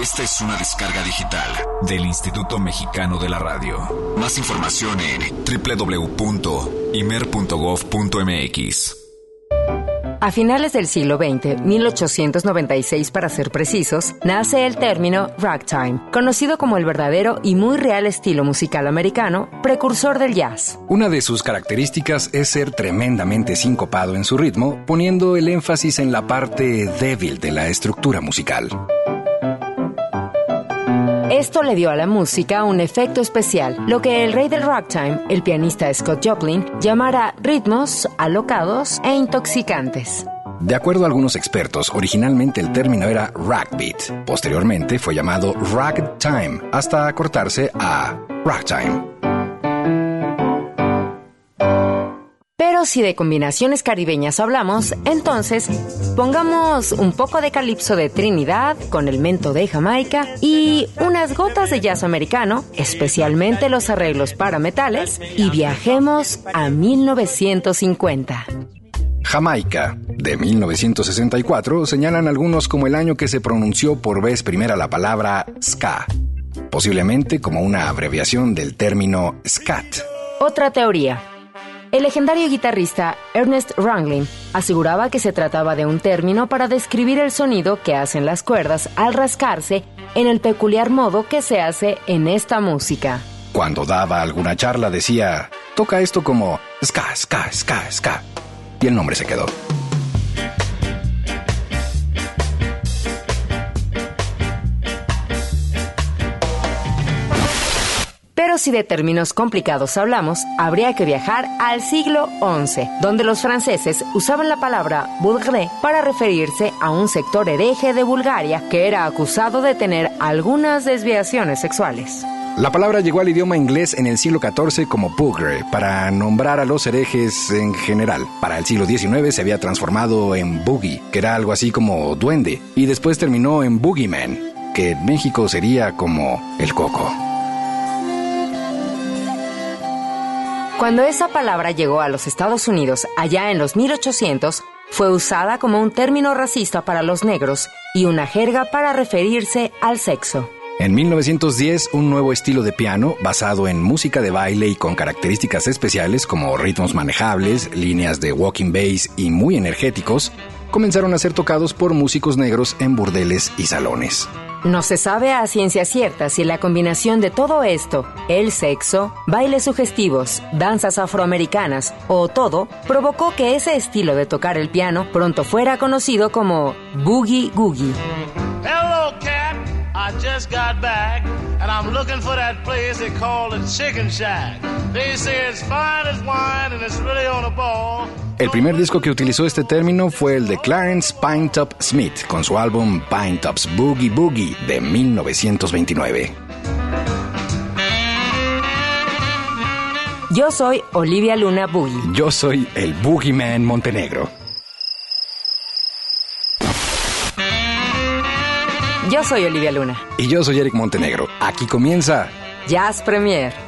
Esta es una descarga digital del Instituto Mexicano de la Radio. Más información en www.imer.gov.mx. A finales del siglo XX, 1896 para ser precisos, nace el término ragtime, conocido como el verdadero y muy real estilo musical americano, precursor del jazz. Una de sus características es ser tremendamente sincopado en su ritmo, poniendo el énfasis en la parte débil de la estructura musical. Esto le dio a la música un efecto especial, lo que el rey del ragtime, el pianista Scott Joplin, llamara ritmos alocados e intoxicantes. De acuerdo a algunos expertos, originalmente el término era ragbeat. Posteriormente fue llamado ragtime, hasta acortarse a ragtime. Pero si de combinaciones caribeñas hablamos, entonces pongamos un poco de calipso de Trinidad con el mento de Jamaica y unas gotas de jazz americano, especialmente los arreglos para metales, y viajemos a 1950. Jamaica, de 1964, señalan algunos como el año que se pronunció por vez primera la palabra ska, posiblemente como una abreviación del término scat. Otra teoría. El legendario guitarrista Ernest Ranglin aseguraba que se trataba de un término para describir el sonido que hacen las cuerdas al rascarse en el peculiar modo que se hace en esta música. Cuando daba alguna charla decía, toca esto como ska, ska, ska, ska. Y el nombre se quedó. Si de términos complicados hablamos, habría que viajar al siglo XI, donde los franceses usaban la palabra bourgeois para referirse a un sector hereje de Bulgaria que era acusado de tener algunas desviaciones sexuales. La palabra llegó al idioma inglés en el siglo XIV como bugre, para nombrar a los herejes en general. Para el siglo XIX se había transformado en boogie, que era algo así como duende, y después terminó en boogeyman, que en México sería como el coco. Cuando esa palabra llegó a los Estados Unidos allá en los 1800, fue usada como un término racista para los negros y una jerga para referirse al sexo. En 1910, un nuevo estilo de piano, basado en música de baile y con características especiales como ritmos manejables, líneas de walking bass y muy energéticos, comenzaron a ser tocados por músicos negros en burdeles y salones. No se sabe a ciencia cierta si la combinación de todo esto, el sexo, bailes sugestivos, danzas afroamericanas o todo, provocó que ese estilo de tocar el piano pronto fuera conocido como boogie googie. Hello, cat. I just got back, and I'm looking for that place they call the Chicken Shack. They say it's fine as wine, and it's really on a ball. El primer disco que utilizó este término fue el de Clarence Pinetop Smith con su álbum Pinetop's Boogie Boogie de 1929. Yo soy Olivia Luna Boogie. Yo soy el Boogeyman Montenegro. Yo soy Olivia Luna. Y yo soy Eric Montenegro. Aquí comienza Jazz Premier.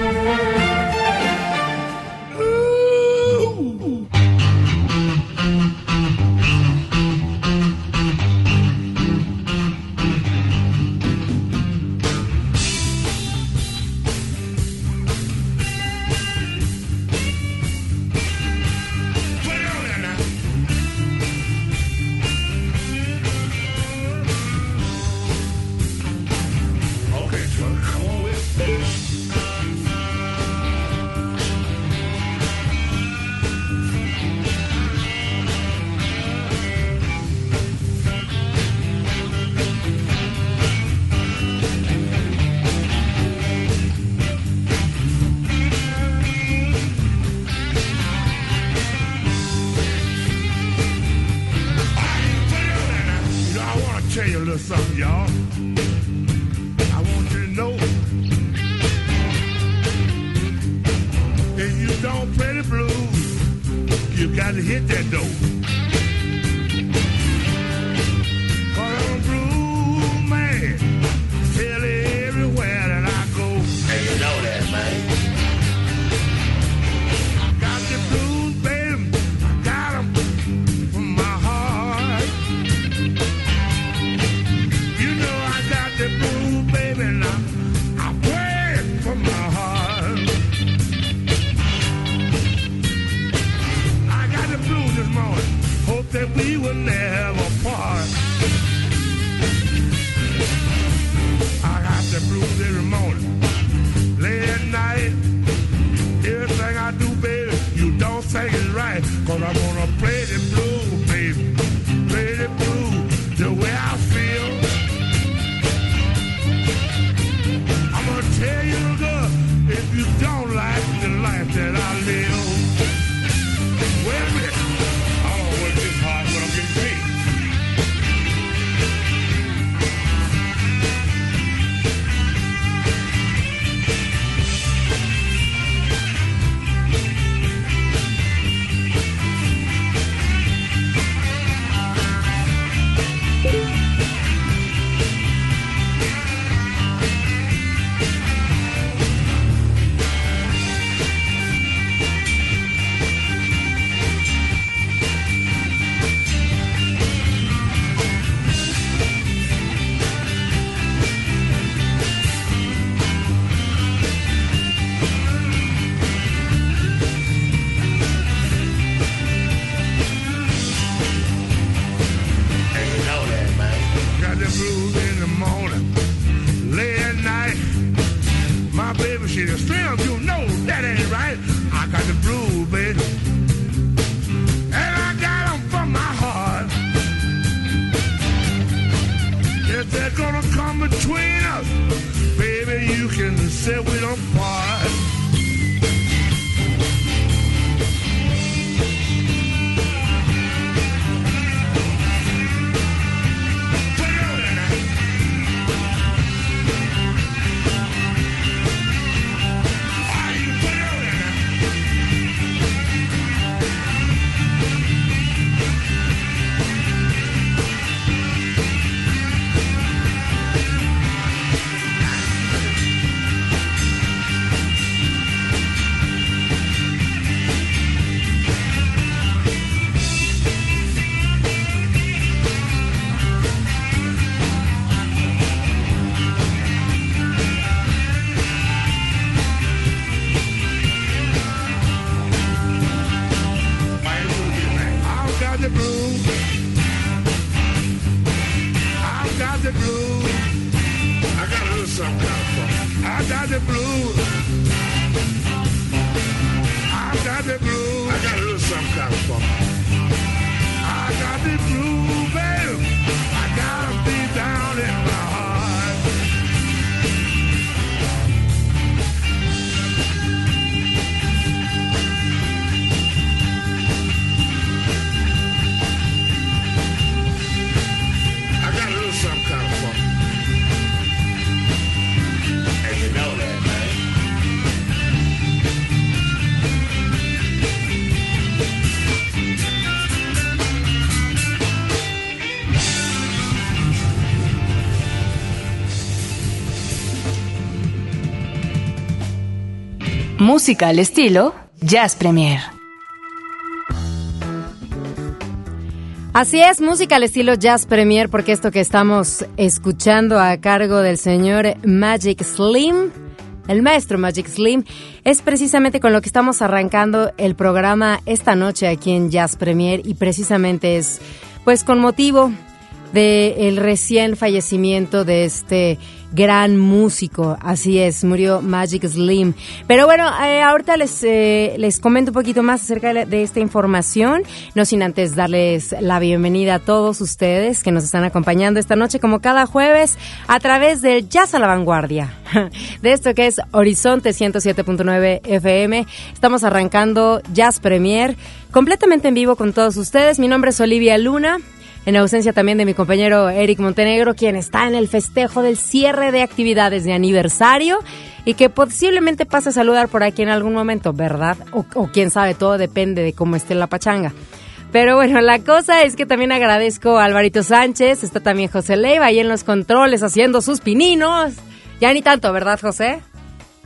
música al estilo Jazz Premier. Así es, música al estilo Jazz Premier, porque esto que estamos escuchando a cargo del señor Magic Slim, el maestro Magic Slim, es precisamente con lo que estamos arrancando el programa esta noche aquí en Jazz Premier y precisamente es pues con motivo del recién fallecimiento de este gran músico, así es, murió Magic Slim. Pero bueno, eh, ahorita les, eh, les comento un poquito más acerca de, de, esta información, no sin antes darles la bienvenida a todos ustedes que nos están acompañando esta noche, como cada jueves, a través del Jazz a la Vanguardia, de esto que es Horizonte 107.9 FM. Estamos arrancando Jazz Premier completamente en vivo con todos ustedes. Mi nombre es Olivia Luna en ausencia también de mi compañero Eric Montenegro, quien está en el festejo del cierre de actividades de aniversario y que posiblemente pase a saludar por aquí en algún momento, ¿verdad? O, o quién sabe, todo depende de cómo esté la pachanga. Pero bueno, la cosa es que también agradezco a Alvarito Sánchez, está también José Leiva ahí en los controles haciendo sus pininos. Ya ni tanto, ¿verdad, José?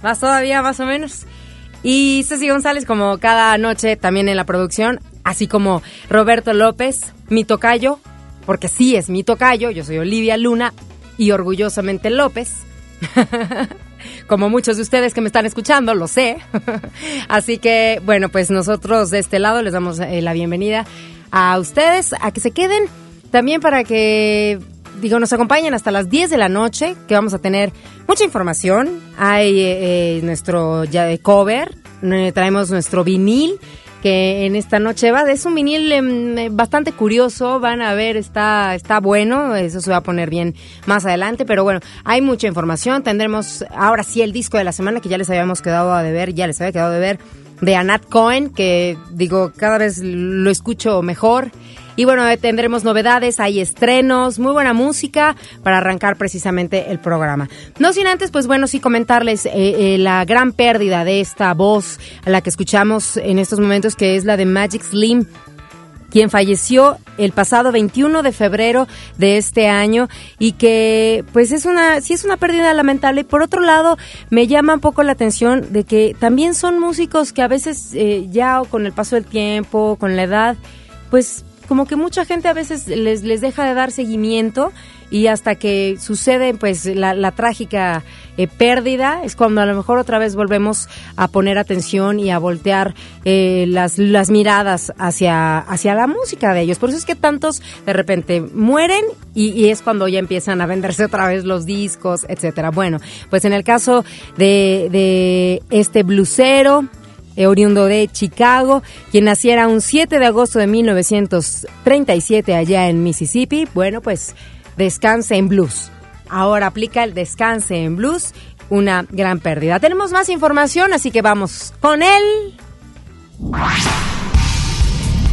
Más todavía, más o menos. Y Ceci González, como cada noche, también en la producción, así como Roberto López, mi tocayo, porque sí es mi tocayo, yo soy Olivia Luna y orgullosamente López. como muchos de ustedes que me están escuchando, lo sé. Así que, bueno, pues nosotros de este lado les damos eh, la bienvenida a ustedes, a que se queden también para que, digo, nos acompañen hasta las 10 de la noche, que vamos a tener mucha información. Hay eh, eh, nuestro cover, traemos nuestro vinil que en esta noche va, es un vinil em, bastante curioso, van a ver, está, está bueno, eso se va a poner bien más adelante, pero bueno, hay mucha información, tendremos ahora sí el disco de la semana que ya les habíamos quedado a ver, ya les había quedado de ver, de Anat Cohen, que digo, cada vez lo escucho mejor. Y bueno, eh, tendremos novedades, hay estrenos, muy buena música para arrancar precisamente el programa. No sin antes, pues bueno, sí comentarles eh, eh, la gran pérdida de esta voz a la que escuchamos en estos momentos, que es la de Magic Slim quien falleció el pasado 21 de febrero de este año y que pues es una sí es una pérdida lamentable y por otro lado me llama un poco la atención de que también son músicos que a veces ya con el paso del tiempo con la edad pues como que mucha gente a veces les, les deja de dar seguimiento y hasta que sucede pues la, trágica eh, pérdida es cuando a lo mejor otra vez volvemos a poner atención y a voltear eh, las, las miradas hacia, hacia la música de ellos. Por eso es que tantos de repente mueren y, y es cuando ya empiezan a venderse otra vez los discos, etcétera. Bueno, pues en el caso de, de este blusero, oriundo de Chicago, quien naciera un 7 de agosto de 1937 allá en Mississippi. Bueno, pues descanse en blues. Ahora aplica el descanse en blues, una gran pérdida. Tenemos más información, así que vamos con él.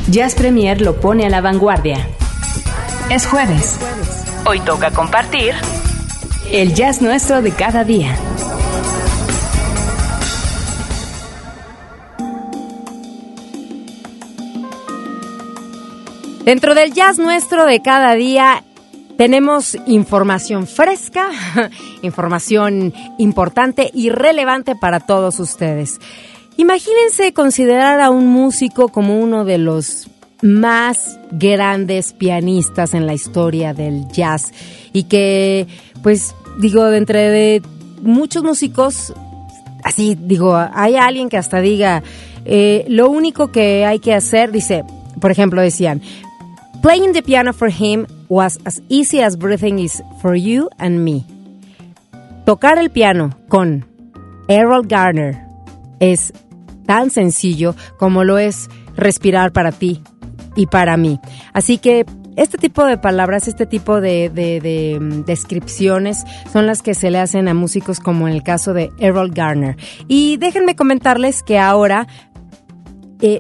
Jazz Premier lo pone a la vanguardia. Es jueves. Hoy toca compartir el jazz nuestro de cada día. Dentro del jazz nuestro de cada día tenemos información fresca, información importante y relevante para todos ustedes. Imagínense considerar a un músico como uno de los más grandes pianistas en la historia del jazz y que, pues, digo, de entre de muchos músicos, así digo, hay alguien que hasta diga, eh, lo único que hay que hacer, dice, por ejemplo, decían, Playing the piano for him was as easy as breathing is for you and me. Tocar el piano con Errol Garner es tan sencillo como lo es respirar para ti y para mí. Así que este tipo de palabras, este tipo de, de, mm, descripciones son las que se le hacen a músicos como en el caso de Errol Garner. Y déjenme comentarles que ahora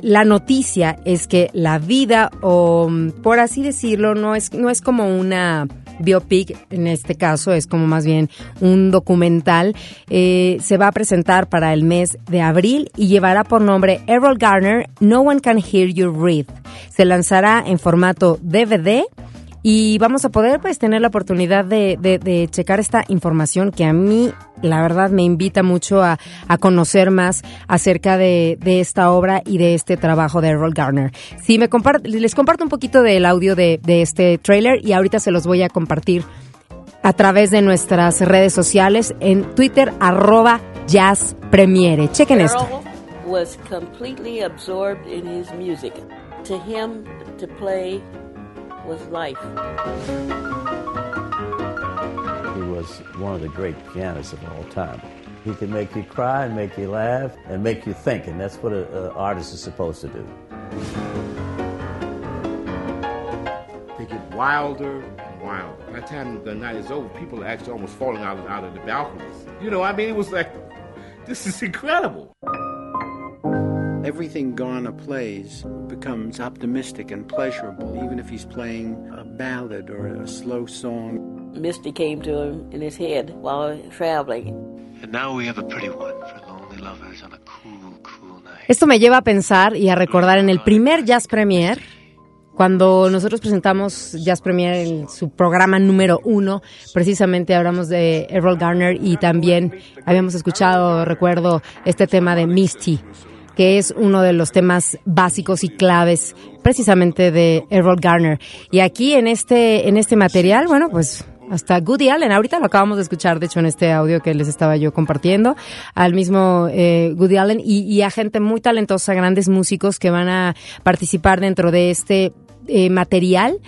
la noticia es que la vida, o por así decirlo, no es, no es como una biopic, en este caso es como más bien un documental, eh, se va a presentar para el mes de abril y llevará por nombre Errol Garner, No One Can Hear You Read. Se lanzará en formato DVD y vamos a poder pues tener la oportunidad de, de, checar esta información que a mí la verdad me invita mucho a, a conocer más acerca de, de, esta obra y de este trabajo de Errol Garner. Sí, me les comparto un poquito del audio de, de este trailer y ahorita se los voy a compartir a través de nuestras redes sociales en Twitter arroba Jazz Premiere. Chequen esto. was completely absorbed in his music. To him, to play was life. He was one of the great pianists of all time. He could make you cry and make you laugh and make you think, and that's what an artist is supposed to do. They get wilder and wilder. By the time the night is over, people are actually almost falling out of, out of the balconies. You know, I mean, it was like, this is incredible. Everything Garner plays becomes optimistic and pleasurable, even if he's playing a ballad or a slow song. Misty came to him in his head while traveling. And now we have a pretty one for lonely lovers on a cool, cool night. Esto me lleva a pensar y a recordar en el primer Jazz Premier, cuando nosotros presentamos Jazz Premier en su programa número uno, precisamente hablamos de Errol Garner y también habíamos escuchado, recuerdo, este tema de Misty, que es uno de los temas básicos y claves precisamente de Errol Garner. Y aquí en este, en este material, bueno, pues hasta Goody Allen, ahorita lo acabamos de escuchar, de hecho, en este audio que les estaba yo compartiendo, al mismo eh, Goody Allen y, y, a gente muy talentosa, grandes músicos que van a participar dentro de este eh, material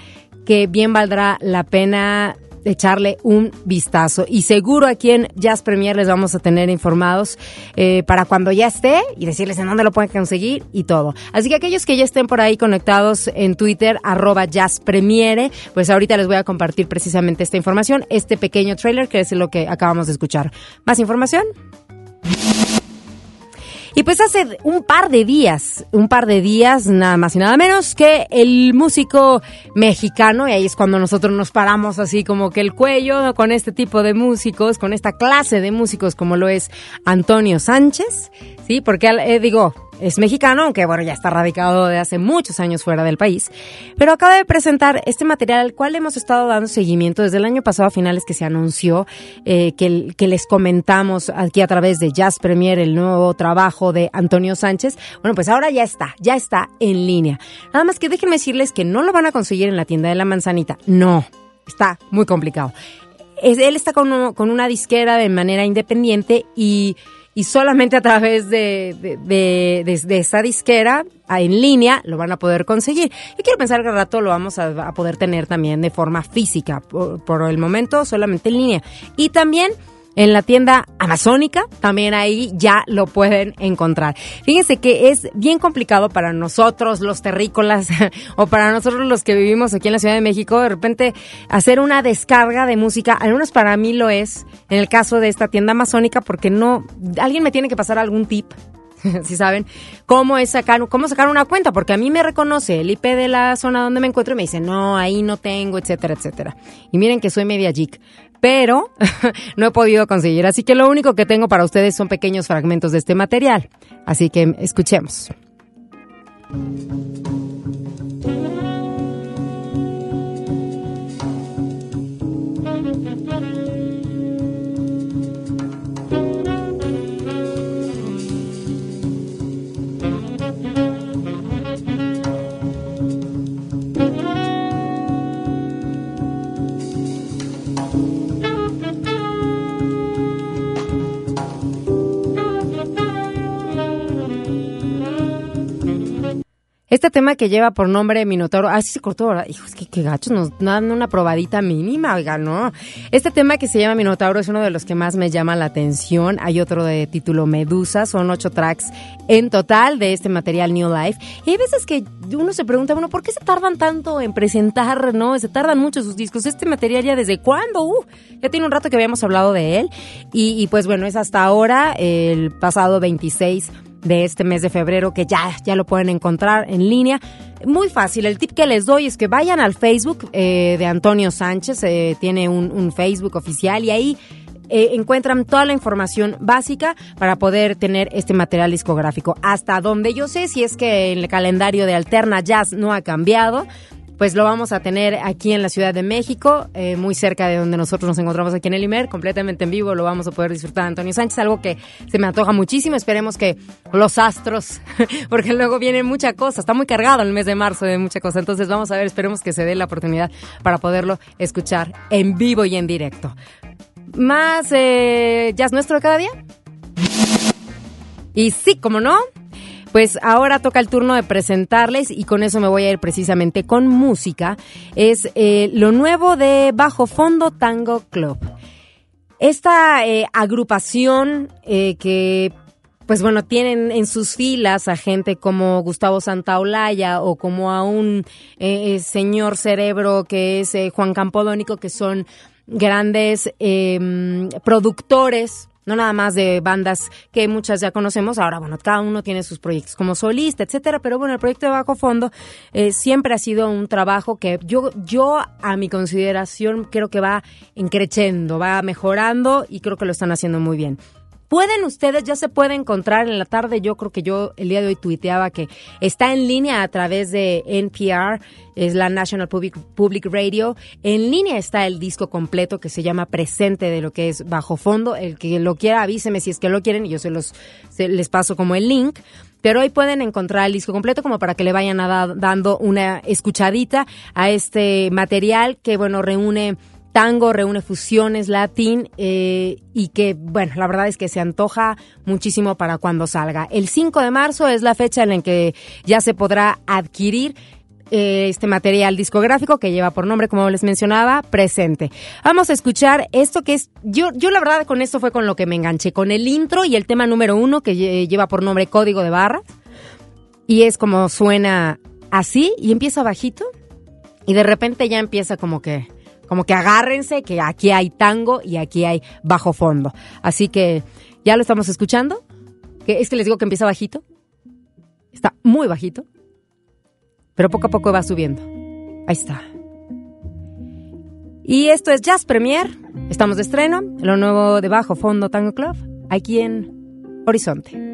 que bien valdrá la pena echarle un vistazo. Y seguro aquí en Jazz Premier les vamos a tener informados eh, para cuando ya esté y decirles en dónde lo pueden conseguir y todo. Así que aquellos que ya estén por ahí conectados en Twitter, arroba Jazz Premiere, pues ahorita les voy a compartir precisamente esta información, este pequeño trailer que es lo que acabamos de escuchar. ¿Más información? Y pues hace un par de días, un par de días, nada más y nada menos, que el músico mexicano, y ahí es cuando nosotros nos paramos así como que el cuello con este tipo de músicos, con esta clase de músicos como lo es Antonio Sánchez, ¿sí? Porque eh, digo, es mexicano, aunque bueno, ya está radicado de hace muchos años fuera del país, pero acaba de presentar este material al cual hemos estado dando seguimiento desde el año pasado a finales que se anunció, eh, que, que les comentamos aquí a través de Jazz Premier, el nuevo trabajo de Antonio Sánchez. Bueno, pues ahora ya está, ya está en línea. Nada más que déjenme decirles que no lo van a conseguir en la tienda de la manzanita. No, está muy complicado. Es, él está con, con una disquera de manera independiente y y solamente a través de, de, de, esa disquera en línea lo van a poder conseguir. Yo quiero pensar que al rato lo vamos a, a poder tener también de forma física, por, por el momento solamente en línea. Y también en la tienda amazónica, también ahí ya lo pueden encontrar. Fíjense que es bien complicado para nosotros los terrícolas o para nosotros los que vivimos aquí en la Ciudad de México, de repente hacer una descarga de música, al menos para mí lo es, en el caso de esta tienda amazónica, porque no, alguien me tiene que pasar algún tip si saben, cómo es sacar, cómo sacar una cuenta, porque a mí me reconoce el IP de la zona donde me encuentro y me dice, no, ahí no tengo, etcétera, etcétera. Y miren que soy media geek, pero no he podido conseguir. Así que lo único que tengo para ustedes son pequeños fragmentos de este material. Así que escuchemos. Este tema que lleva por nombre Minotauro, ah, sí se cortó, ¿verdad? Hijo, es que qué gachos, nos dan una probadita mínima, oiga, ¿no? Este tema que se llama Minotauro es uno de los que más me llama la atención. Hay otro de título Medusa, son ocho tracks en total de este material New Life. Y hay veces que uno se pregunta, bueno, ¿por qué se tardan tanto en presentar, no? Se tardan mucho sus discos. Este material ya desde cuándo? Uh, ya tiene un rato que habíamos hablado de él. Y, y pues bueno, es hasta ahora, el pasado 26 de este mes de febrero que ya, ya lo pueden encontrar en línea. Muy fácil, el tip que les doy es que vayan al Facebook eh, de Antonio Sánchez, eh, tiene un, Facebook oficial y ahí eh, encuentran toda la información básica para poder tener este material discográfico. Hasta donde yo sé, si es que el calendario de Alterna Jazz no ha cambiado, pues lo vamos a tener aquí en la Ciudad de México, eh, muy cerca de donde nosotros nos encontramos aquí en el IMER, completamente en vivo, lo vamos a poder disfrutar Antonio Sánchez, algo que se me antoja muchísimo, esperemos que los astros, porque luego viene mucha cosa, está muy cargado el mes de marzo de mucha cosa, entonces vamos a ver, esperemos que se dé la oportunidad para poderlo escuchar en vivo y en directo. Más eh, jazz nuestro cada día. Y sí, como no, pues ahora toca el turno de presentarles y con eso me voy a ir precisamente con música. Es eh, lo nuevo de Bajo Fondo Tango Club. Esta eh, agrupación eh, que pues bueno, tienen en sus filas a gente como Gustavo Santaolalla o como a un eh, señor cerebro que es Juan Campodónico, que son grandes eh, productores no nada más de bandas que muchas ya conocemos, ahora bueno, cada uno tiene sus proyectos como solista, etcétera, pero bueno, el proyecto de Bajo Fondo eh, siempre ha sido un trabajo que yo, yo a mi consideración creo que va encrechendo, va mejorando y creo que lo están haciendo muy bien. Pueden ustedes, ya se puede encontrar en la tarde, yo creo que yo el día de hoy tuiteaba que está en línea a través de NPR, es la National Public, Public Radio. En línea está el disco completo que se llama Presente de lo que es Bajo Fondo. El que lo quiera avíseme si es que lo quieren y yo se los se les paso como el link. Pero hoy pueden encontrar el disco completo como para que le vayan a da- dando una escuchadita a este material que, bueno, reúne tango, reúne fusiones, latín eh, y que, bueno, la verdad es que se antoja muchísimo para cuando salga. El 5 de marzo es la fecha en la que ya se podrá adquirir eh, este material discográfico que lleva por nombre, como les mencionaba, presente. Vamos a escuchar esto que es, yo, yo la verdad con esto fue con lo que me enganché, con el intro y el tema número uno que lle- lleva por nombre Código de Barras y es como suena así y empieza bajito y de repente ya empieza como que como que agárrense que aquí hay tango y aquí hay bajo fondo. Así que ya lo estamos escuchando. Es que les digo que empieza bajito. Está muy bajito. Pero poco a poco va subiendo. Ahí está. Y esto es Jazz Premier. Estamos de estreno. Lo nuevo de Bajo Fondo Tango Club. Aquí en Horizonte.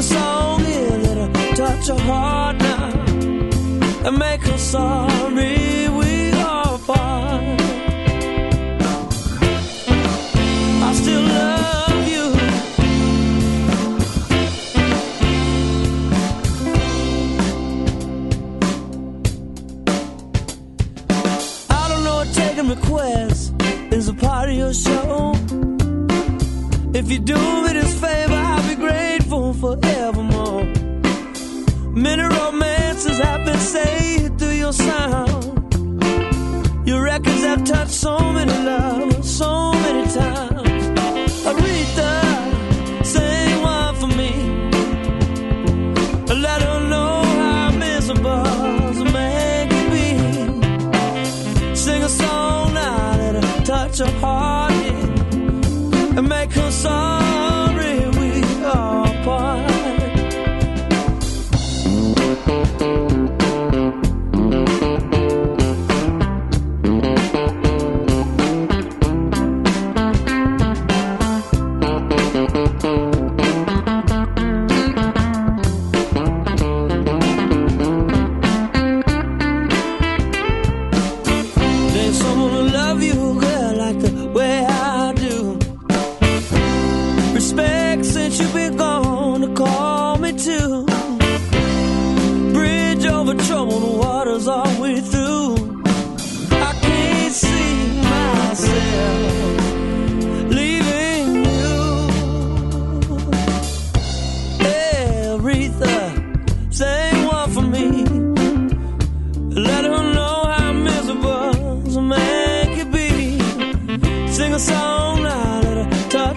Sing a song here that'll touch her heart now and make her sorry we are apart. I still love you. I don't know what taking requests is a part of your show. If you do I've touched so many loves.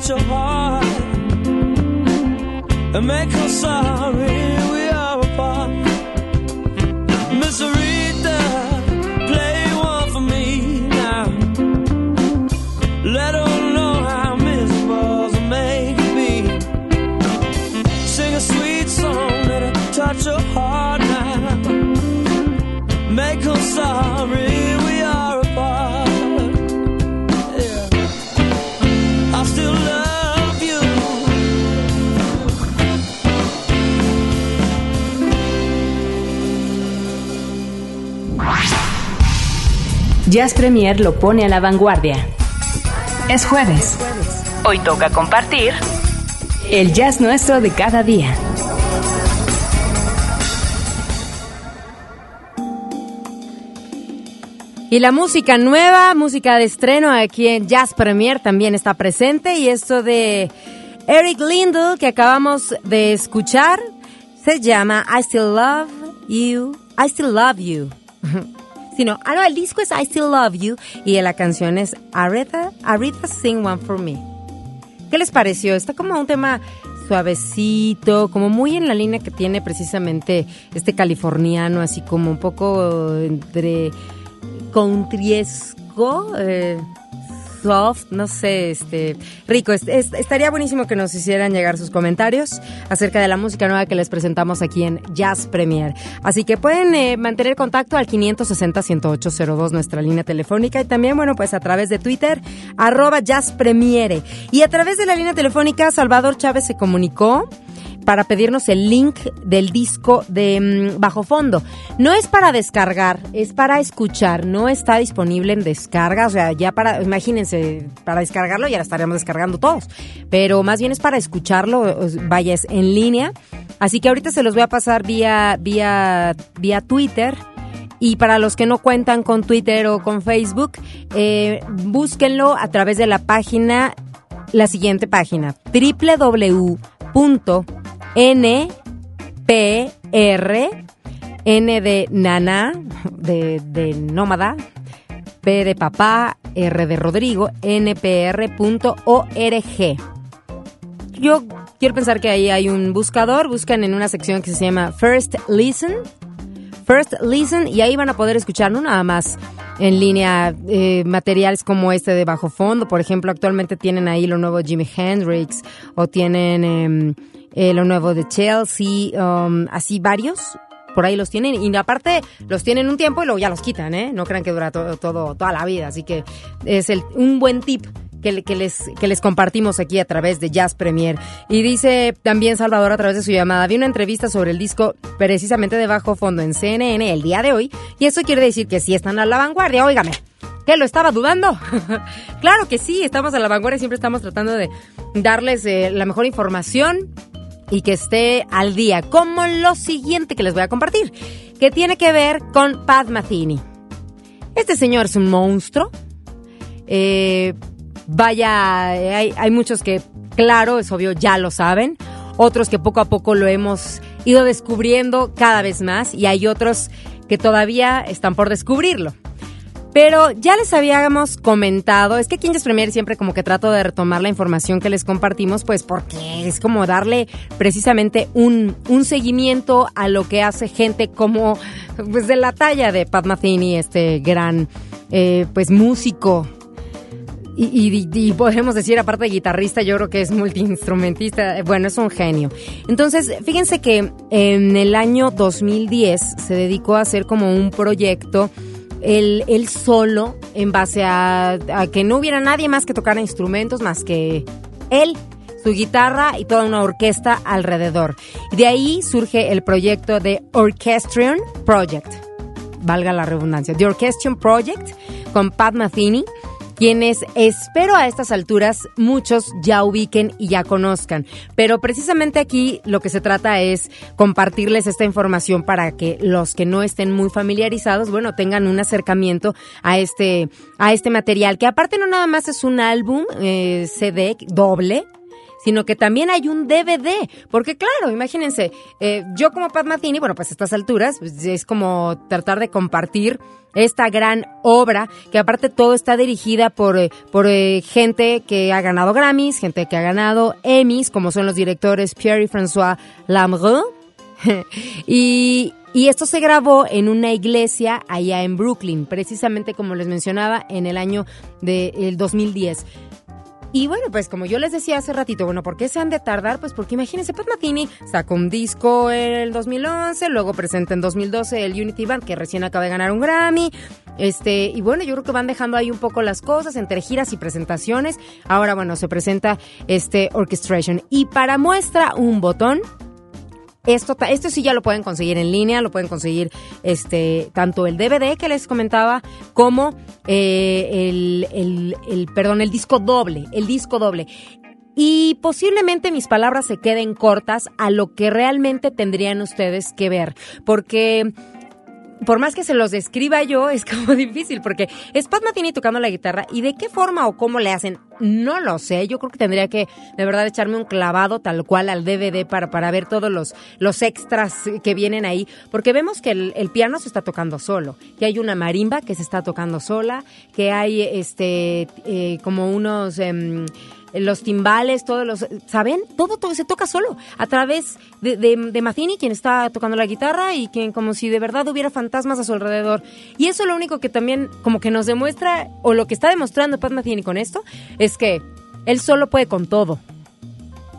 That'll heart and make her sorry. We Jazz Premier lo pone a la vanguardia. Es jueves. Hoy toca compartir el jazz nuestro de cada día. Y la música nueva, música de estreno aquí en Jazz Premier también está presente. Y esto de Eric Lindell que acabamos de escuchar se llama I Still Love You. I Still Love You. Sino, ah, no, el disco es I Still Love You y la canción es Aretha, Aretha Sing One For Me. ¿Qué les pareció? Está como un tema suavecito, como muy en la línea que tiene precisamente este californiano, así como un poco entre countryesco, eh, soft, no sé, este, rico. Es- es- estaría buenísimo que nos hicieran llegar sus comentarios acerca de la música nueva que les presentamos aquí en Jazz Premier. Así que pueden eh, mantener contacto al 560-10802, nuestra línea telefónica, y también, bueno, pues a través de Twitter, arroba Jazz Premiere. Y a través de la línea telefónica, Salvador Chávez se comunicó para pedirnos el link del disco de mm, Bajo Fondo. No es para descargar, es para escuchar. No está disponible en descarga, o sea, ya para, imagínense, para descargarlo ya lo estaríamos descargando todos. Pero más bien es para escucharlo, vaya, es en línea. Así que ahorita se los voy a pasar vía, vía, vía Twitter Y para los que no cuentan con Twitter o con Facebook, eh, búsquenlo a través de la página, la siguiente página, www.npr, N de nana, de, de nómada, P de papá, R de Rodrigo, npr.org. Yo quiero pensar que ahí hay un buscador, buscan en una sección que se llama First Listen, First Listen, y ahí van a poder escuchar no nada más en línea eh, materiales como este de bajo fondo, por ejemplo, actualmente tienen ahí lo nuevo Jimi Hendrix o tienen em, eh, lo nuevo de Chelsea, um, así varios por ahí los tienen y aparte los tienen un tiempo y luego ya los quitan, ¿eh? No crean que dura todo, toda la vida, así que es el, un buen tip que, que, les, que les compartimos aquí a través de Jazz Premier. Y dice también Salvador a través de su llamada, vi una entrevista sobre el disco precisamente de bajo fondo en CNN el día de hoy y eso quiere decir que sí están a la vanguardia, óigame. ¿Qué? ¿Lo estaba dudando? claro que sí, estamos a la vanguardia, siempre estamos tratando de darles eh, la mejor información y que esté al día, como lo siguiente que les voy a compartir, que tiene que ver con Pat Metheny. Este señor es un monstruo. Eh, vaya, hay, hay muchos que, claro, es obvio, ya lo saben. Otros que poco a poco lo hemos ido descubriendo cada vez más y hay otros que todavía están por descubrirlo. Pero ya les habíamos comentado, es que aquí en Premier siempre como que trato de retomar la información que les compartimos, pues porque es como darle precisamente un, un seguimiento a lo que hace gente como, pues de la talla de Pat Metheny, este gran, eh, pues músico y, y, decir, aparte de guitarrista, yo creo que es multiinstrumentista. Bueno, es un genio. Entonces, fíjense que en el año 2010 se dedicó a hacer como un proyecto él, solo, en base a, a que no hubiera nadie más que tocara instrumentos más que él su guitarra y toda una orquesta alrededor. Y de ahí surge el proyecto de Orchestrion Project, valga la redundancia, The Orchestrion Project con Pat Metheny quienes espero a estas alturas muchos ya ubiquen y ya conozcan. Pero precisamente aquí lo que se trata es compartirles esta información para que los que no estén muy familiarizados, bueno, tengan un acercamiento a este, a este material, que aparte no nada más es un álbum eh, CD doble, sino que también hay un DVD. Porque claro, imagínense, eh, yo como Pat Metheny, bueno, pues a estas alturas pues, es como tratar de compartir esta gran obra, que aparte todo está dirigida por, eh, por eh, gente que ha ganado Grammys, gente que ha ganado Emmys, como son los directores Pierre y François Lamoureux. y, y esto se grabó en una iglesia allá en Brooklyn, precisamente como les mencionaba, en el año del 2010. Y bueno, pues como yo les decía hace ratito, bueno, ¿por qué se han de tardar? Pues porque imagínense, Pat Metheny sacó un disco en el 2011, luego presenta en 2012 el Unity Band, que recién acaba de ganar un Grammy. Este, y bueno, yo creo que van dejando ahí un poco las cosas entre giras y presentaciones. Ahora, bueno, se presenta este Orchestration. Y para muestra un botón, esto, esto sí ya lo pueden conseguir en línea, lo pueden conseguir este tanto el DVD que les comentaba como eh, el, el, el, perdón, el disco doble, el disco doble. Y posiblemente mis palabras se queden cortas a lo que realmente tendrían ustedes que ver, porque por más que se los describa yo, es como difícil, porque es Pat Metheny tocando la guitarra y de qué forma o cómo le hacen, no lo sé. Yo creo que tendría que de verdad echarme un clavado tal cual al DVD para, para ver todos los, los extras que vienen ahí, porque vemos que el, el piano se está tocando solo, que hay una marimba que se está tocando sola, que hay este eh, como unos... Eh, los timbales, todos los, ¿saben? Todo, todo se toca solo, a través de, de, quien está tocando la guitarra y quien como si de verdad hubiera fantasmas a su alrededor. Y eso lo único que también como que nos demuestra, o lo que está demostrando Pat Matheny con esto, es que él solo puede con todo.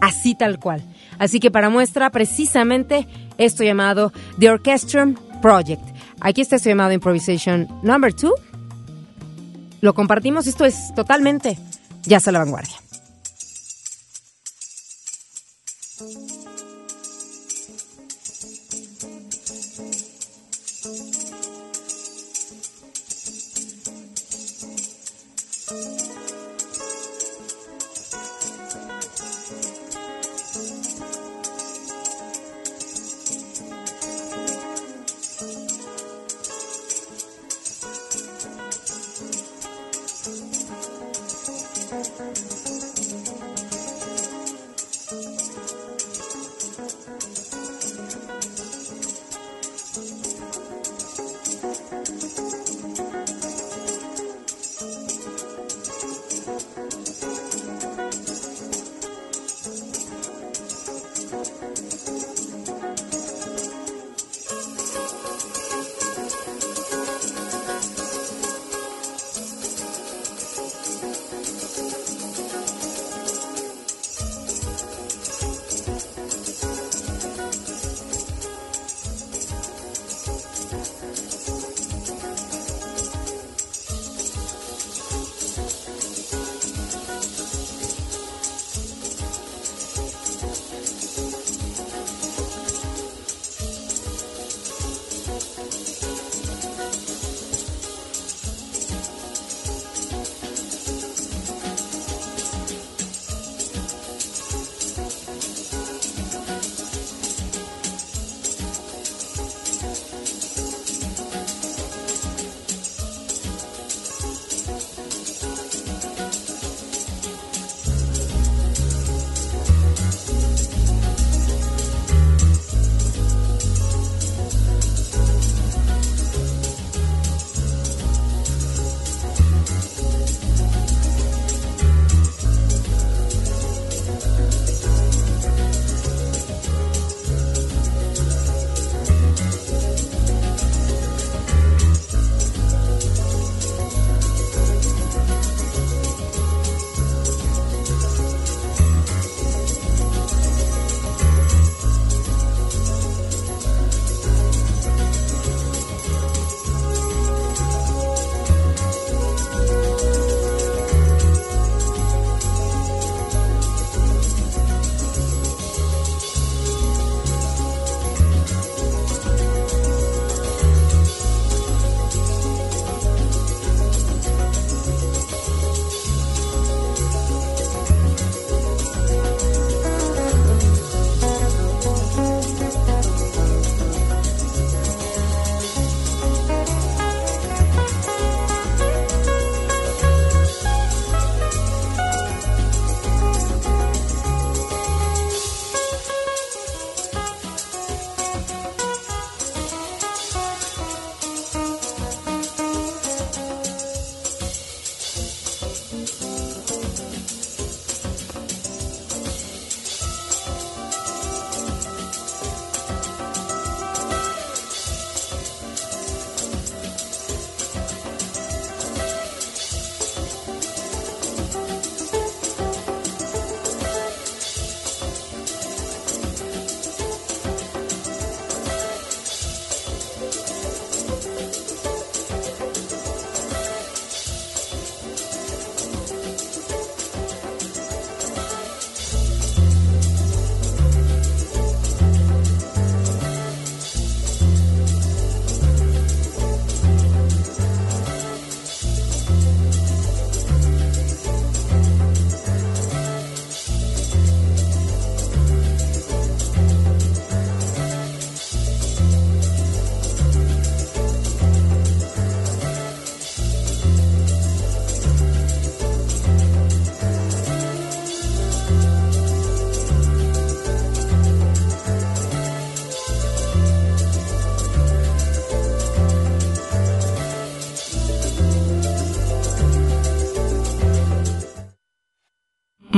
Así tal cual. Así que para muestra precisamente esto llamado The Orchestrum Project. Aquí está esto llamado Improvisation Number 2. Lo compartimos, esto es totalmente ya a la vanguardia.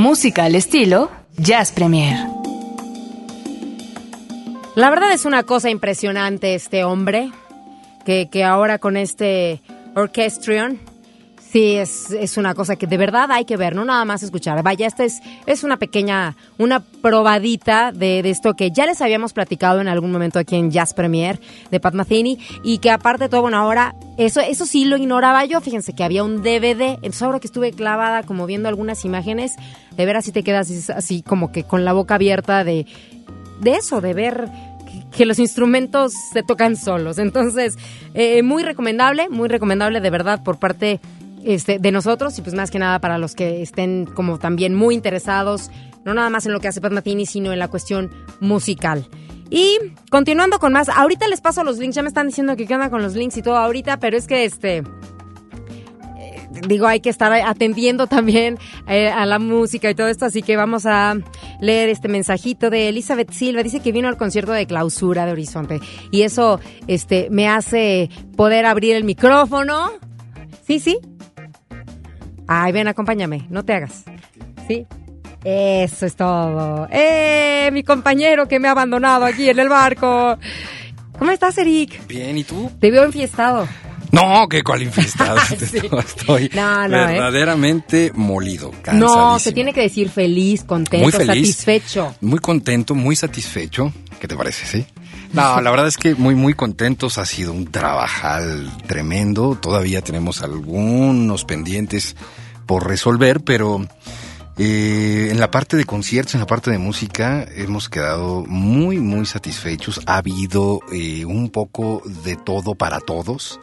Música al estilo Jazz Premier. La verdad es una cosa impresionante este hombre, que, que ahora con este orchestrion, sí, es, es una cosa que de verdad hay que ver, no nada más escuchar. Vaya, esta es, es una pequeña, una probadita de, de esto que ya les habíamos platicado en algún momento aquí en Jazz Premier de Pat Metheny y que aparte de todo, bueno, ahora eso, eso sí lo ignoraba yo, fíjense que había un DVD, entonces ahora que estuve clavada como viendo algunas imágenes, de veras si te quedas así, así como que con la boca abierta de, de eso, de ver que, los instrumentos se tocan solos. Entonces, eh, muy recomendable, muy recomendable de verdad por parte este, de nosotros y pues más que nada para los que estén como también muy interesados, no nada más en lo que hace Pat Matini, sino en la cuestión musical. Y continuando con más, ahorita les paso los links, ya me están diciendo que qué onda con los links y todo ahorita, pero es que este digo, hay que estar atendiendo también eh, a la música y todo esto, así que vamos a leer este mensajito de Elizabeth Silva. Dice que vino al concierto de clausura de Horizonte y eso este, me hace poder abrir el micrófono. Sí, sí. Ay, ven, acompáñame, no te hagas. Sí. Eso es todo. ¡Eh! Mi compañero que me ha abandonado aquí en el barco. ¿Cómo estás, Eric? Bien, ¿y tú? Te veo enfiestado. No, que cual. Sí. No, Estoy No, no, ¿eh? verdaderamente molido, No, se tiene que decir feliz, contento, Muy feliz. satisfecho. Muy contento, muy satisfecho. ¿Qué te parece, sí? No, la verdad es que muy, muy contentos. Ha sido un trabajal tremendo. Todavía tenemos algunos pendientes por resolver, pero eh, en la parte de conciertos, en la parte de música, hemos quedado muy, muy satisfechos. Ha habido eh, un poco de todo para todos,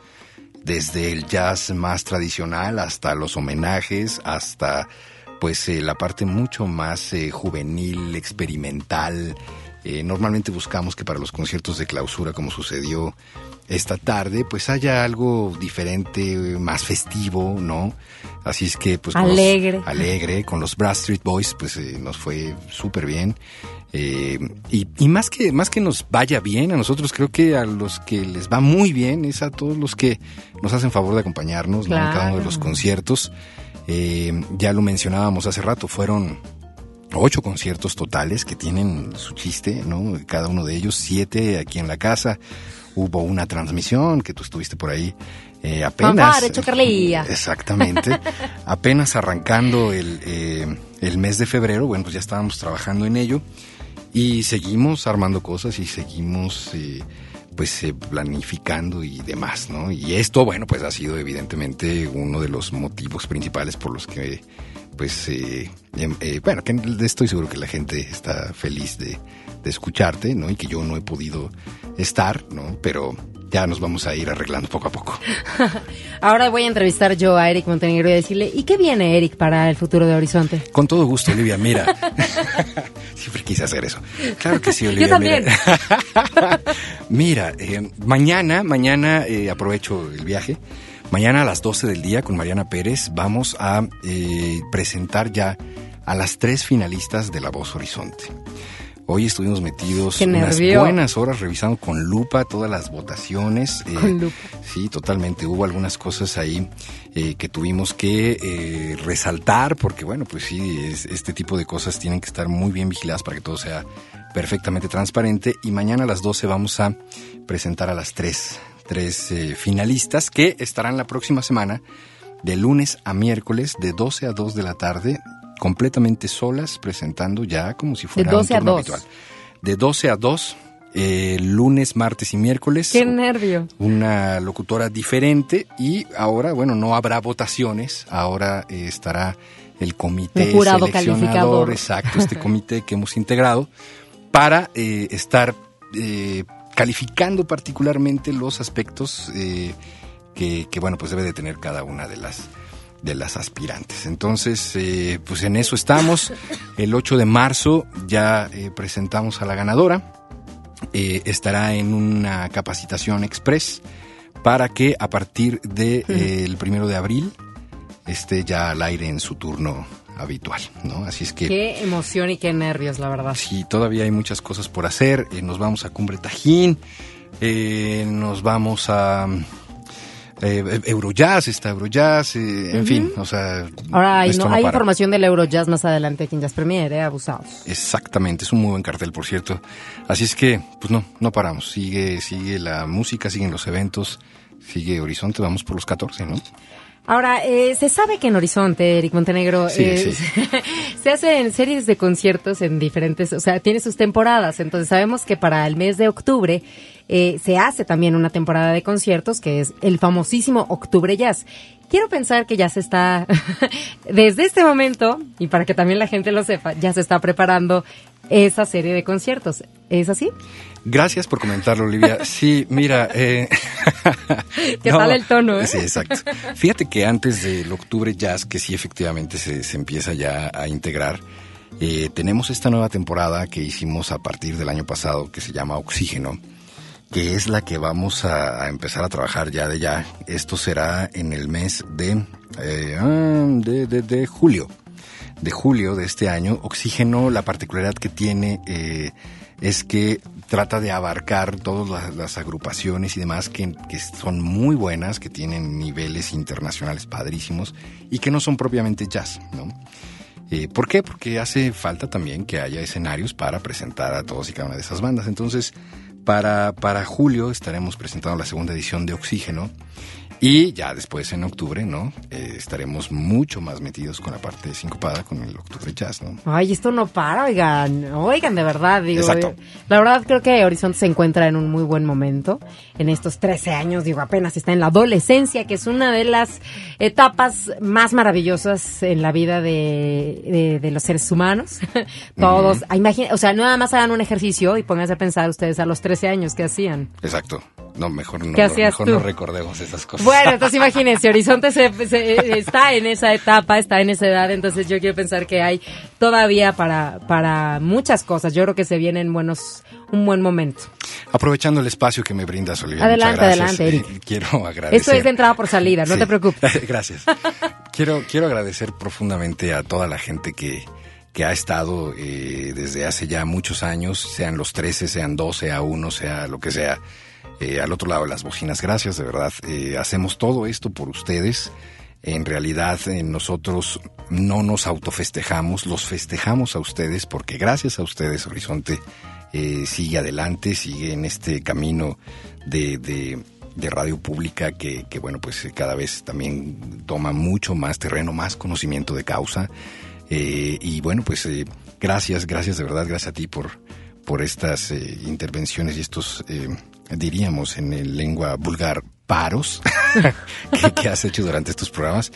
desde el jazz más tradicional hasta los homenajes, hasta pues eh, la parte mucho más eh, juvenil, experimental. Eh, normalmente buscamos que para los conciertos de clausura, como sucedió esta tarde, pues haya algo diferente, más festivo, ¿no? Así es que, pues... con los- Alegre. alegre. Con los Brass Street Boys, pues eh, nos fue súper bien. Eh, y, y más que más que nos vaya bien, a nosotros creo que a los que les va muy bien es a todos los que nos hacen favor de acompañarnos ¿no? en cada uno de los conciertos. Eh, ya lo mencionábamos hace rato, fueron ocho conciertos totales que tienen su chiste, ¿no? Cada uno de ellos, siete aquí en la casa. Hubo una transmisión que tú estuviste por ahí eh, apenas. Fanfare. Exactamente. apenas arrancando el, eh, el mes de febrero, bueno, pues ya estábamos trabajando en ello y seguimos armando cosas y seguimos eh, pues eh, planificando y demás, ¿no? Y esto, bueno, pues ha sido evidentemente uno de los motivos principales por los que pues eh, em- eh, bueno, que estoy seguro que la gente está feliz de, de escucharte, ¿no? Y que yo no he podido estar, ¿no? Pero ya nos vamos a ir arreglando poco a poco. Ahora voy a entrevistar yo a Eric Montenegro y decirle, ¿y qué viene, Eric, para el futuro de Horizonte? Con todo gusto, Olivia, mira. Siempre quise hacer eso. Claro que sí, Olivia. Yo también. Mira, Mira, eh, mañana, mañana eh, aprovecho el viaje. Mañana a las 12 del día con Mariana Pérez vamos a eh, presentar ya a las tres finalistas de La Voz Horizonte. Hoy estuvimos metidos unas buenas horas revisando con lupa todas las votaciones. eh, Con lupa. Sí, totalmente. Hubo algunas cosas ahí eh, que tuvimos que eh, resaltar porque, bueno, pues sí, es- este tipo de cosas tienen que estar muy bien vigiladas para que todo sea perfectamente transparente. Y mañana a las 12 vamos a presentar a las tres, tres eh, finalistas que estarán la próxima semana de lunes a miércoles de 12 a 2 de la tarde completamente solas presentando ya como si fuera 12 a un turno 2. habitual. De 12 a 2 eh, lunes, martes y miércoles ¡Qué nervio! una locutora diferente y ahora, bueno, no habrá votaciones, ahora eh, estará el comité Un jurado seleccionador, calificador. exacto, este comité que hemos integrado para eh, estar eh, calificando particularmente los aspectos eh, que, que, bueno, pues debe de tener cada una de las de las aspirantes. Entonces, eh, pues en eso estamos. El 8 de marzo ya eh, presentamos a la ganadora estará en una capacitación express para que a partir del de, el primero de abril esté ya al aire en su turno habitual, ¿no? Así es que Qué emoción y qué nervios, la verdad. sí, todavía hay muchas cosas por hacer. Eh, nos vamos a Cumbre Tajín, eh, nos vamos a eh, Eurojazz, está Eurojazz, eh, en fin, o sea, Ahora hay, no, no hay información del Eurojazz más adelante aquí en Jazz Premier, ¿eh? Abusados. Exactamente, es un muy buen cartel, por cierto. Así es que, pues no, no paramos. Sigue, sigue la música, siguen los eventos, sigue Horizonte, vamos por los 14, ¿no? Ahora, eh, se sabe que en Horizonte, Eric Montenegro, Sí, eh, se hacen series de conciertos en diferentes, o sea, tiene sus temporadas. Entonces sabemos que para el mes de octubre eh, se hace también una temporada de conciertos que es el famosísimo Octubre Jazz. Quiero pensar que ya se está, desde este momento, y para que también la gente lo sepa, ya se está preparando esa serie de conciertos. ¿Es así? Gracias por comentarlo, Olivia. Sí, mira, eh, ¿Qué tal el tono, eh? Sí, exacto. Fíjate que antes del Octubre Jazz, que sí efectivamente se, se empieza ya a integrar, eh, tenemos esta nueva temporada que hicimos a partir del año pasado que se llama Oxígeno, que es la que vamos a, a empezar a trabajar ya de ya. Esto será en el mes de eh, ah, de, de- de julio, de julio de este año. Oxígeno, la particularidad que tiene eh, es que trata de abarcar todas las, agrupaciones y demás que, que son muy buenas, que tienen niveles internacionales padrísimos y que no son propiamente jazz, ¿no? Eh, ¿Por qué? Porque hace falta también que haya escenarios para presentar a todos y cada una de esas bandas. Entonces, para, para julio estaremos presentando la segunda edición de Oxígeno y ya después en octubre, ¿no? Eh, estaremos mucho más metidos con la parte sincopada, con el Octubre Jazz, ¿no? Ay, esto no para, oigan, oigan, de verdad, digo. Exacto. eh, La verdad creo que Horizonte se encuentra en un muy buen momento. En estos 13 años, digo, apenas está en la adolescencia, que es una de las etapas más maravillosas en la vida de, de- de los seres humanos. Todos, imagina- o sea, nada más hagan un ejercicio y pónganse a pensar ustedes a los 13 años qué hacían. Exacto. No, mejor no, ¿Qué hacías mejor tú? no recordemos esas cosas. Bueno, entonces imagínense, Horizonte se- se- está en esa etapa, está en esa edad, entonces yo quiero pensar que hay todavía para, para muchas cosas. Yo creo que se vienen buenos, un buen momento. Aprovechando el espacio que me brindas, Olivia. Adelante, gracias. adelante, Eric. Eh, quiero agradecer. Esto es de entrada por salida, no Sí. te preocupes. Gracias. quiero, quiero agradecer profundamente a toda la gente que, que ha estado eh, desde hace ya muchos años, sean los 13, sean 12, a uno, sea lo que sea, eh, al otro lado de las bocinas. Gracias, de verdad. Eh, hacemos todo esto por ustedes. En realidad, eh, nosotros no nos autofestejamos, los festejamos a ustedes porque gracias a ustedes, Horizonte sigue adelante, sigue en este camino de, de- radio pública que, que, bueno, pues cada vez también toma mucho más terreno, más conocimiento de causa. Y bueno, pues gracias, gracias de verdad, gracias a ti por, por estas intervenciones y estos, diríamos en el lengua vulgar, paros que, que has hecho durante estos programas.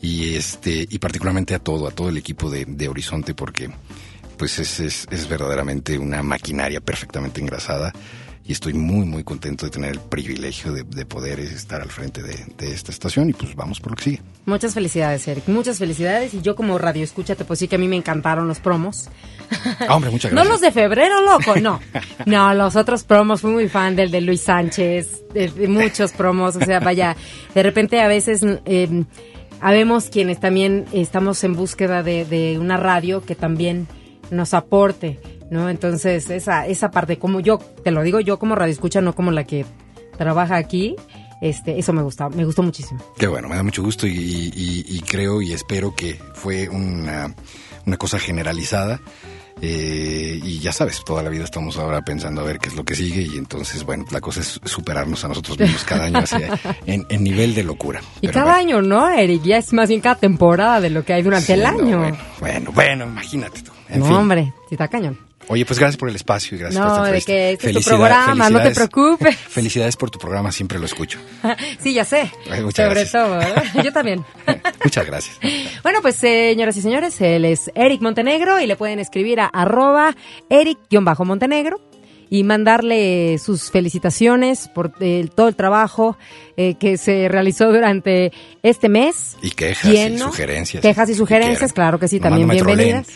Y este, y particularmente a todo, a todo el equipo de, de Horizonte, porque pues es, es, es verdaderamente una maquinaria perfectamente engrasada y estoy muy muy contento de tener el privilegio de, de poder estar al frente de, de esta estación y pues vamos por lo que sigue. Muchas felicidades, Eric. Muchas felicidades. Y yo como radio escucha te puedo decir que a mí me encantaron los promos. Ah, hombre, muchas No gracias. los de febrero, loco, no. No, los otros promos, fui muy fan del de Luis Sánchez, de, de muchos promos, o sea, vaya, de repente a veces eh, habemos quienes también estamos en búsqueda de, de una radio que también nos aporte, ¿no? Entonces, esa, esa parte, como yo, te lo digo yo como radio escucha, no como la que trabaja aquí, este, eso me gusta, me gustó muchísimo. Qué bueno, me da mucho gusto y, y- y creo y espero que fue una, una cosa generalizada. Eh, y ya sabes, toda la vida estamos ahora pensando a ver qué es lo que sigue y entonces, bueno, la cosa es superarnos a nosotros mismos cada año hacia, en, en nivel de locura. Y Pero cada año, ¿no, Eric? Ya es más bien cada temporada de lo que hay durante Sí, el no, año. bueno, bueno, bueno, imagínate tú. En no, fin. hombre, si está cañón. Oye, pues gracias por el espacio y gracias No, por esta de que este es tu programa, no te preocupes. Felicidades por tu programa, siempre lo escucho. sí, ya sé. Ay, muchas Sobre gracias. todo, ¿verdad? Yo también. Muchas gracias. Bueno, pues señoras y señores, él es Eric Montenegro y le pueden escribir a arroba Eric-Montenegro y mandarle sus felicitaciones por el- todo el trabajo eh, que se realizó durante este mes. Y quejas Lleno. y sugerencias. Quejas y que sugerencias, claro que sí, Nomás también no me bienvenidas.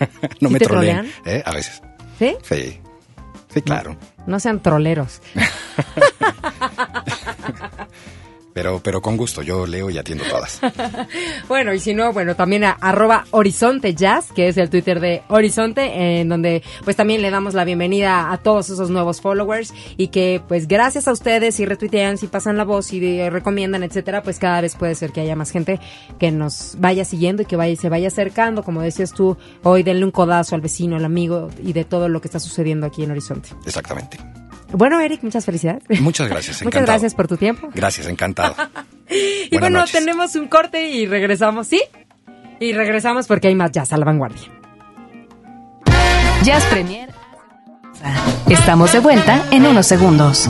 no ¿Sí me troleen, trolean? ¿eh? A veces. ¿Sí? Sí. Sí, claro. No sean troleros. Pero, pero con gusto, yo leo y atiendo todas. Bueno, y si no, bueno, también a arroba Horizonte Jazz, que es el Twitter de Horizonte, en donde pues también le damos la bienvenida a todos esos nuevos followers y que pues gracias a ustedes si retuitean, si pasan la voz, si de- recomiendan, etcétera, pues cada vez puede ser que haya más gente que nos vaya siguiendo y que vaya, se vaya acercando, como decías tú, hoy denle un codazo al vecino, al amigo y de todo lo que está sucediendo aquí en Horizonte. Exactamente. Bueno, Eric, muchas felicidades. Muchas gracias, Muchas encantado. gracias por tu tiempo. Gracias, encantado. Y Buenas bueno, noches. tenemos un corte y regresamos, ¿sí? Y regresamos porque hay más jazz a la vanguardia. Jazz Premier. Estamos de vuelta en unos segundos.